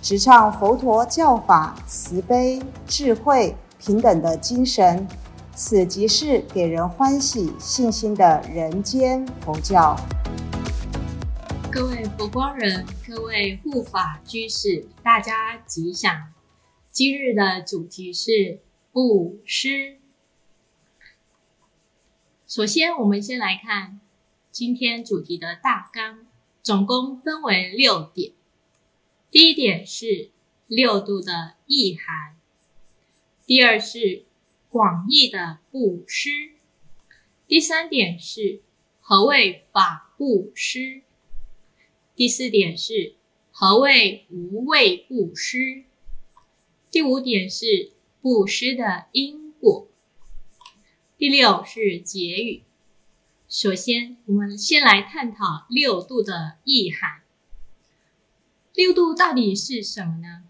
直唱佛陀教法慈悲、智慧、平等的精神。此即是给人欢喜、信心的人间佛教。各位佛光人，各位护法居士，大家吉祥！今日的主题是布施。首先，我们先来看今天主题的大纲，总共分为六点。第一点是六度的意涵，第二是。广义的布施。第三点是何谓法布施？第四点是何谓无畏布施？第五点是布施的因果。第六是结语。首先，我们先来探讨六度的意涵。六度到底是什么呢？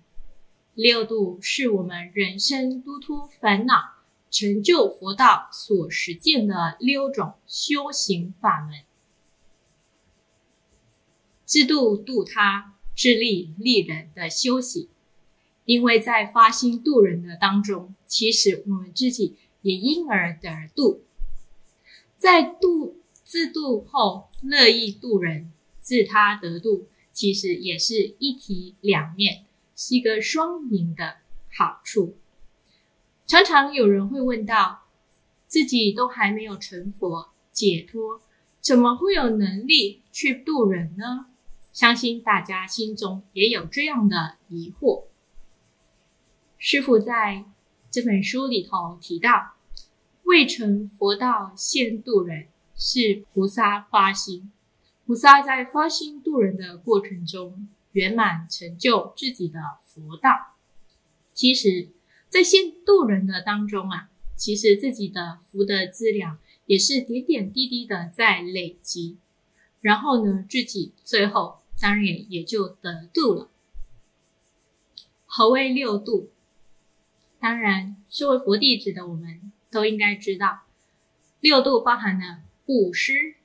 六度是我们人生诸多烦恼。成就佛道所实践的六种修行法门，自度度他，自利利人的修行。因为在发心度人的当中，其实我们自己也因而得度。在度自度后，乐意度人，自他得度，其实也是一体两面，是一个双赢的好处。常常有人会问到，自己都还没有成佛解脱，怎么会有能力去度人呢？相信大家心中也有这样的疑惑。师父在这本书里头提到，未成佛道先度人，是菩萨发心。菩萨在发心度人的过程中，圆满成就自己的佛道。其实。在现度人的当中啊，其实自己的福德资粮也是点点滴滴的在累积，然后呢，自己最后当然也就得度了。何谓六度？当然，作为佛弟子的我们都应该知道，六度包含了布施、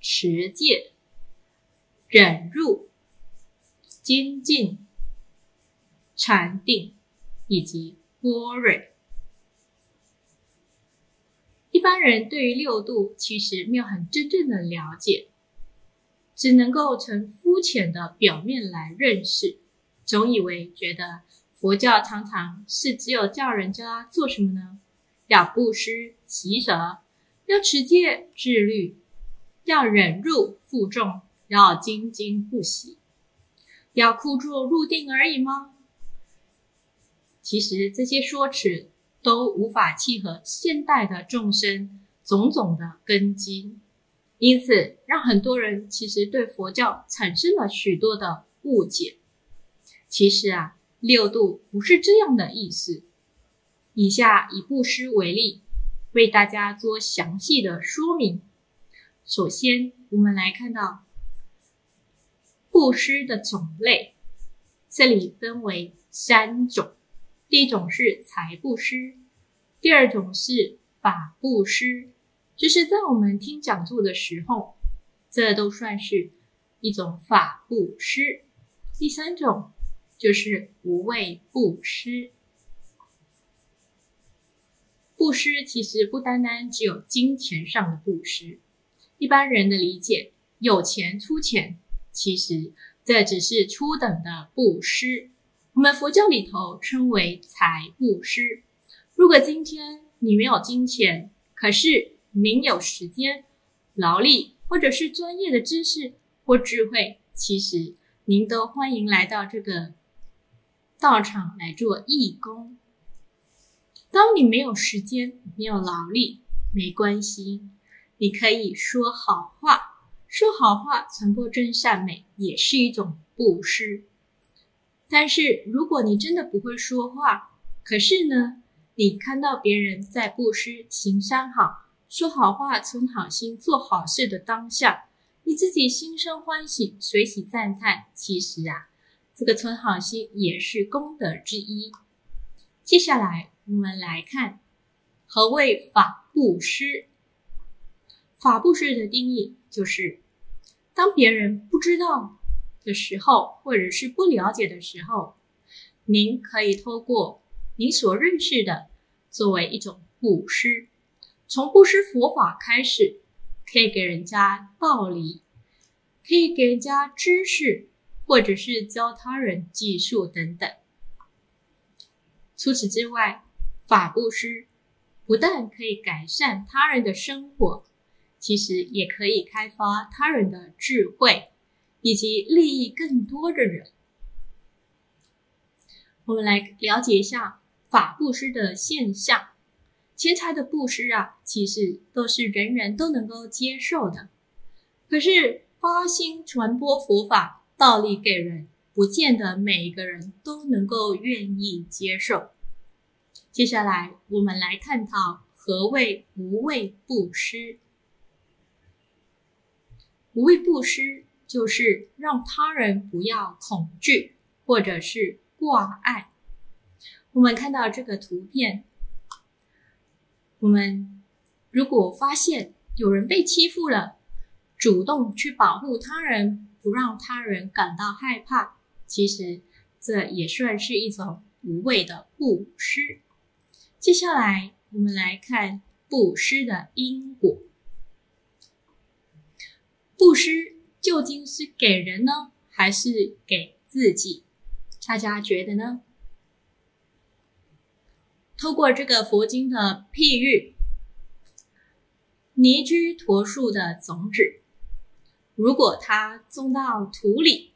持戒、忍辱、精进、禅定以及。波瑞，一般人对于六度其实没有很真正的了解，只能够从肤浅的表面来认识，总以为觉得佛教常常是只有叫人教他做什么呢？要布施、习舍，要持戒、自律，要忍辱负重，要精进不息，要枯坐入定而已吗？其实这些说辞都无法契合现代的众生种种的根基，因此让很多人其实对佛教产生了许多的误解。其实啊，六度不是这样的意思。以下以布施为例，为大家做详细的说明。首先，我们来看到布施的种类，这里分为三种。第一种是财布施，第二种是法布施，就是在我们听讲座的时候，这都算是一种法布施。第三种就是无畏布施。布施其实不单单只有金钱上的布施，一般人的理解，有钱出钱，其实这只是初等的布施。我们佛教里头称为财布施。如果今天你没有金钱，可是您有时间、劳力，或者是专业的知识或智慧，其实您都欢迎来到这个道场来做义工。当你没有时间、没有劳力，没关系，你可以说好话，说好话，传播真善美，也是一种布施。但是如果你真的不会说话，可是呢，你看到别人在布施、行善好、说好话、存好心、做好事的当下，你自己心生欢喜，随喜赞叹。其实啊，这个存好心也是功德之一。接下来我们来看何谓法布施。法布施的定义就是，当别人不知道的时候，或者是不了解的时候，您可以透过您所认识的，作为一种布施。从布施佛法开始，可以给人家道理，可以给人家知识，或者是教他人技术等等。除此之外，法布施不但可以改善他人的生活，其实也可以开发他人的智慧，以及利益更多的人。我们来了解一下法布施的现象。钱财的布施啊，其实都是人人都能够接受的。可是发心传播佛法道理给人。不见得每一个人都能够愿意接受。接下来，我们来探讨何谓无畏布施。无畏布施就是让他人不要恐惧或者是挂碍。我们看到这个图片，我们如果发现有人被欺负了，主动去保护他人，不让他人感到害怕。其实这也算是一种无畏的布施。接下来，我们来看布施的因果。布施究竟是给人呢，还是给自己？大家觉得呢？透过这个佛经的譬喻，泥居陀树的种子，如果它种到土里，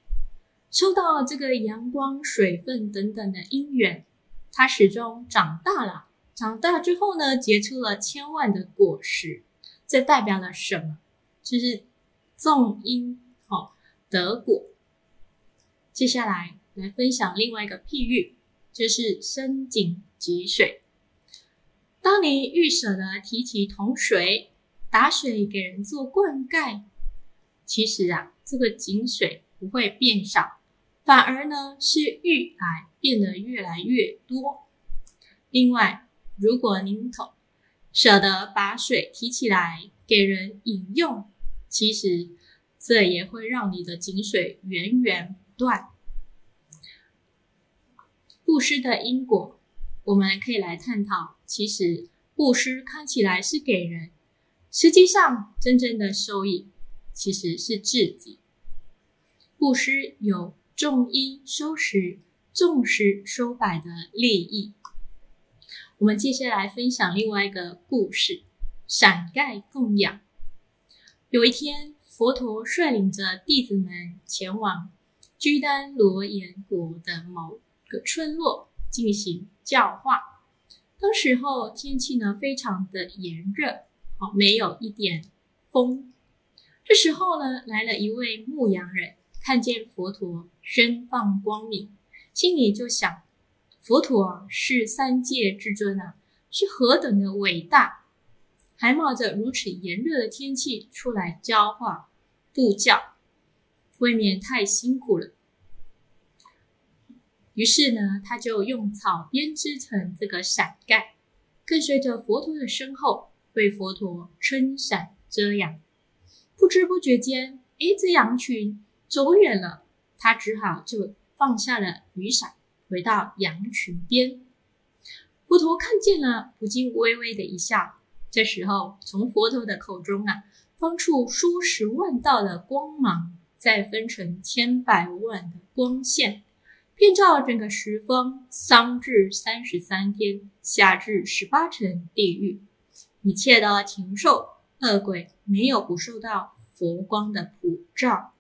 受到这个阳光、水分等等的因缘，它始终长大了。长大之后呢，结出了千万的果实。这代表了什么？就是种因哦得果。接下来来分享另外一个譬喻，就是深井汲水。当你欲舍得提起桶水打水给人做灌溉，其实啊，这个井水不会变少。反而呢，是愈来变得越来越多。另外，如果您头舍得把水提起来给人饮用，其实这也会让你的井水源源不断。布施的因果，我们可以来探讨。其实布施看起来是给人，实际上真正的收益其实是自己。布施有。种一收十，种十收百的利益。我们接下来分享另外一个故事：伞盖供养。有一天，佛陀率领着弟子们前往居丹罗延国的某个村落进行教化。当时候天气呢非常的炎热，哦，没有一点风。这时候呢，来了一位牧羊人。看见佛陀身放光明，心里就想：佛陀啊是三界之尊啊，是何等的伟大，还冒着如此炎热的天气出来教化布教，未免太辛苦了。于是呢，他就用草编织成这个伞盖，跟随着佛陀的身后，为佛陀撑伞遮阳。不知不觉间，一只羊群。走远了，他只好就放下了雨伞，回到羊群边。佛陀看见了，不禁微微的一笑。这时候，从佛陀的口中啊，放出数十万道的光芒，再分成千百万的光线，遍照整个十方，上至三十三天，下至十八层地狱，一切的禽兽、恶鬼，没有不受到佛光的普照。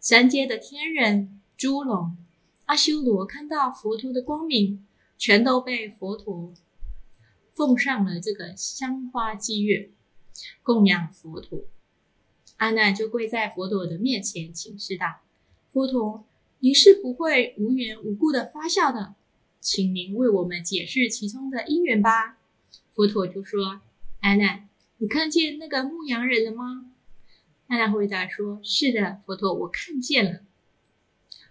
三界的天人、猪龙、阿修罗看到佛陀的光明，全都被佛陀奉上了这个香花祭月，供养佛陀。阿难就跪在佛陀的面前，请示道：“佛陀，您是不会无缘无故的发笑的，请您为我们解释其中的因缘吧。佛陀就说：“安娜，你看见那个牧羊人了吗？”安娜回答说：“是的，佛陀，我看见了。”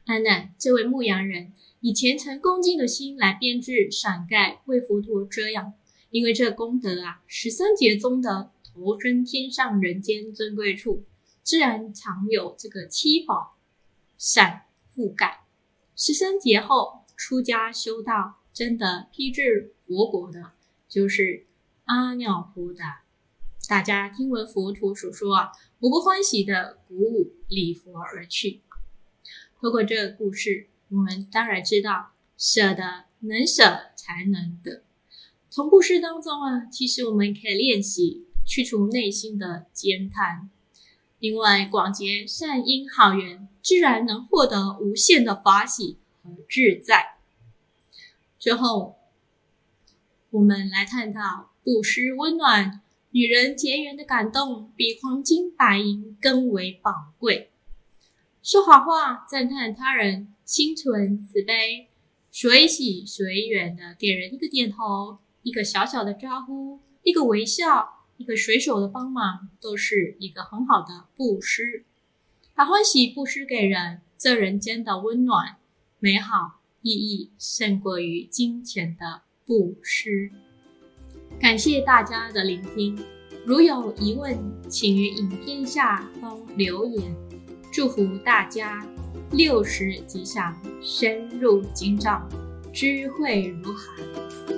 安娜，这位牧羊人以虔诚恭敬的心来编织伞盖，为佛陀遮阳。因为这功德啊，十三劫中的投身天上人间尊贵处，自然常有这个七宝伞覆盖。十三劫后出家修道，真的披至佛国的，就是阿耨菩萨。大家听闻佛陀所说啊，无不欢喜的鼓舞礼佛而去。透过这个故事，我们当然知道，舍得能舍才能得。从故事当中啊，其实我们可以练习去除内心的坚贪，因为广结善因好缘，自然能获得无限的法喜和自在。最后，我们来探讨布施温暖与人结缘的感动，比黄金白银更为宝贵。说好话，赞叹他人，心存慈悲，随喜随缘的给人一个点头，一个小小的招呼，一个微笑，一个随手的帮忙，都是一个很好的布施。把欢喜布施给人，这人间的温暖、美好意义，胜过于金钱的布施。感谢大家的聆听，如有疑问，请于影片下方留言。祝福大家六十吉祥，深入经藏，智慧如海。